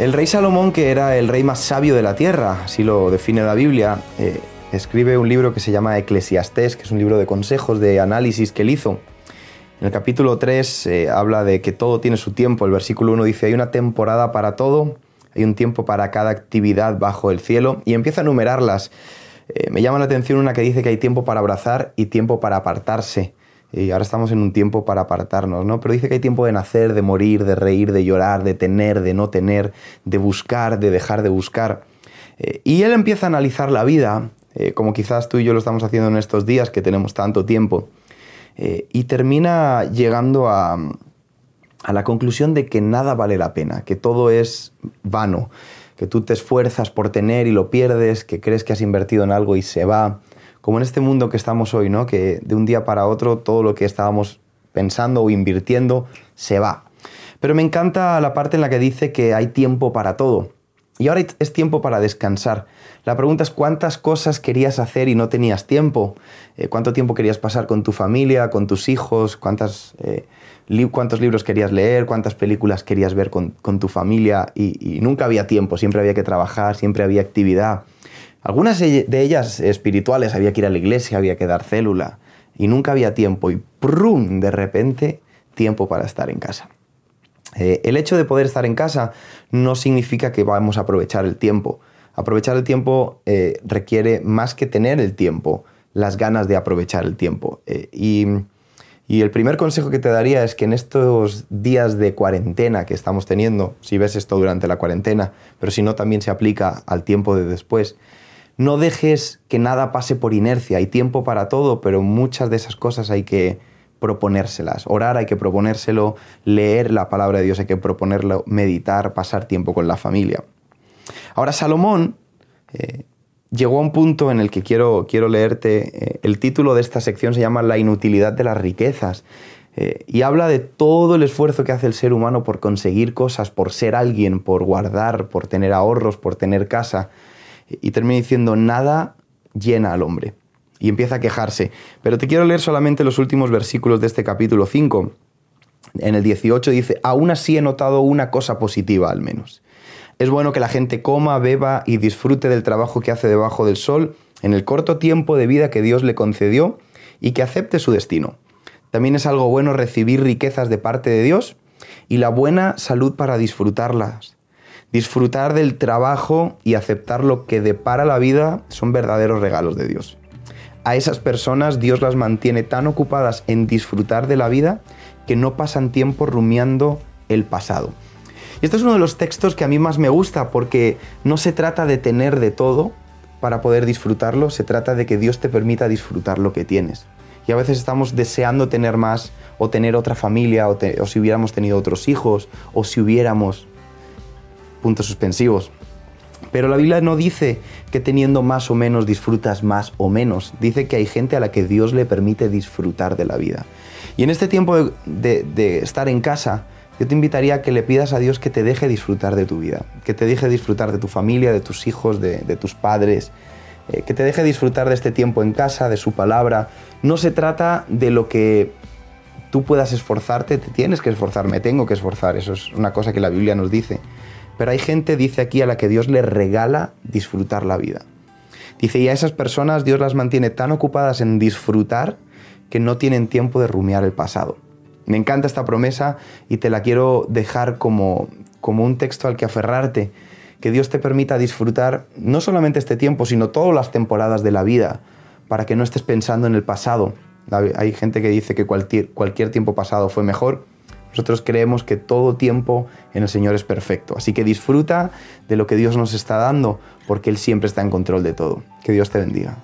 El rey Salomón, que era el rey más sabio de la tierra, así lo define la Biblia, eh, escribe un libro que se llama Eclesiastés, que es un libro de consejos, de análisis que él hizo. En el capítulo 3 eh, habla de que todo tiene su tiempo. El versículo 1 dice, hay una temporada para todo, hay un tiempo para cada actividad bajo el cielo, y empieza a enumerarlas. Eh, me llama la atención una que dice que hay tiempo para abrazar y tiempo para apartarse. Y ahora estamos en un tiempo para apartarnos, ¿no? Pero dice que hay tiempo de nacer, de morir, de reír, de llorar, de tener, de no tener, de buscar, de dejar de buscar. Eh, y él empieza a analizar la vida, eh, como quizás tú y yo lo estamos haciendo en estos días que tenemos tanto tiempo, eh, y termina llegando a, a la conclusión de que nada vale la pena, que todo es vano, que tú te esfuerzas por tener y lo pierdes, que crees que has invertido en algo y se va como en este mundo que estamos hoy, ¿no? que de un día para otro todo lo que estábamos pensando o invirtiendo se va. Pero me encanta la parte en la que dice que hay tiempo para todo. Y ahora es tiempo para descansar. La pregunta es cuántas cosas querías hacer y no tenías tiempo. Eh, ¿Cuánto tiempo querías pasar con tu familia, con tus hijos? ¿Cuántas, eh, ¿Cuántos libros querías leer? ¿Cuántas películas querías ver con, tu familia? y, nunca había tiempo, siempre había que trabajar, siempre había actividad. Algunas de ellas espirituales, había que ir a la iglesia, había que dar célula y nunca había tiempo y ¡prum! de repente tiempo para estar en casa. Eh, el hecho de poder estar en casa no significa que vamos a aprovechar el tiempo. Aprovechar el tiempo eh, requiere más que tener el tiempo, las ganas de aprovechar el tiempo. Eh, y, y, el primer consejo que te daría es que en estos días de cuarentena que estamos teniendo, si ves esto durante la cuarentena, pero si no también se aplica al tiempo de después, no dejes que nada pase por inercia. Hay tiempo para todo, pero muchas de esas cosas hay que proponérselas. Orar hay que proponérselo, leer la palabra de Dios hay que proponerlo, meditar, pasar tiempo con la familia. Ahora Salomón eh, llegó a un punto en el que quiero, quiero leerte, eh, el título de esta sección se llama La inutilidad de las riquezas. Eh, y habla de todo el esfuerzo que hace el ser humano por conseguir cosas, por ser alguien, por guardar, por tener ahorros, por tener casa y termina diciendo, nada llena al hombre. Y empieza a quejarse. Pero te quiero leer solamente los últimos versículos de este capítulo 5. En el 18 dice, aún así he notado una cosa positiva al menos. Es bueno que la gente coma, beba y disfrute del trabajo que hace debajo del sol en el corto tiempo de vida que Dios le concedió y que acepte su destino. También es algo bueno recibir riquezas de parte de Dios y la buena salud para disfrutarlas Disfrutar del trabajo y aceptar lo que depara la vida son verdaderos regalos de Dios. A esas personas Dios las mantiene tan ocupadas en disfrutar de la vida que no pasan tiempo rumiando el pasado. Y este es uno de los textos que a mí más me gusta porque no se trata de tener de todo para poder disfrutarlo, se trata de que Dios te permita disfrutar lo que tienes. Y a veces estamos deseando tener más o tener otra familia o, o si hubiéramos tenido otros hijos o si hubiéramos puntos suspensivos. Pero la Biblia no dice que teniendo más o menos disfrutas más o menos. Dice que hay gente a la que Dios le permite disfrutar de la vida. Y en este tiempo de, estar en casa, yo te invitaría a que le pidas a Dios que te deje disfrutar de tu vida, que te deje disfrutar de tu familia, de tus hijos, de, tus padres, eh, que te deje disfrutar de este tiempo en casa, de su palabra. No se trata de lo que tú puedas esforzarte, te tienes que esforzar, me tengo que esforzar, eso es una cosa que la Biblia nos dice pero hay gente, dice aquí, a la que Dios le regala disfrutar la vida. Dice, y a esas personas Dios las mantiene tan ocupadas en disfrutar que no tienen tiempo de rumiar el pasado. Me encanta esta promesa y te la quiero dejar como, como un texto al que aferrarte, que Dios te permita disfrutar no solamente este tiempo, sino todas las temporadas de la vida, para que no estés pensando en el pasado. Hay gente que dice que cualquier, cualquier tiempo pasado fue mejor. Nosotros creemos que todo tiempo en el Señor es perfecto. Así que disfruta de lo que Dios nos está dando, porque Él siempre está en control de todo. Que Dios te bendiga.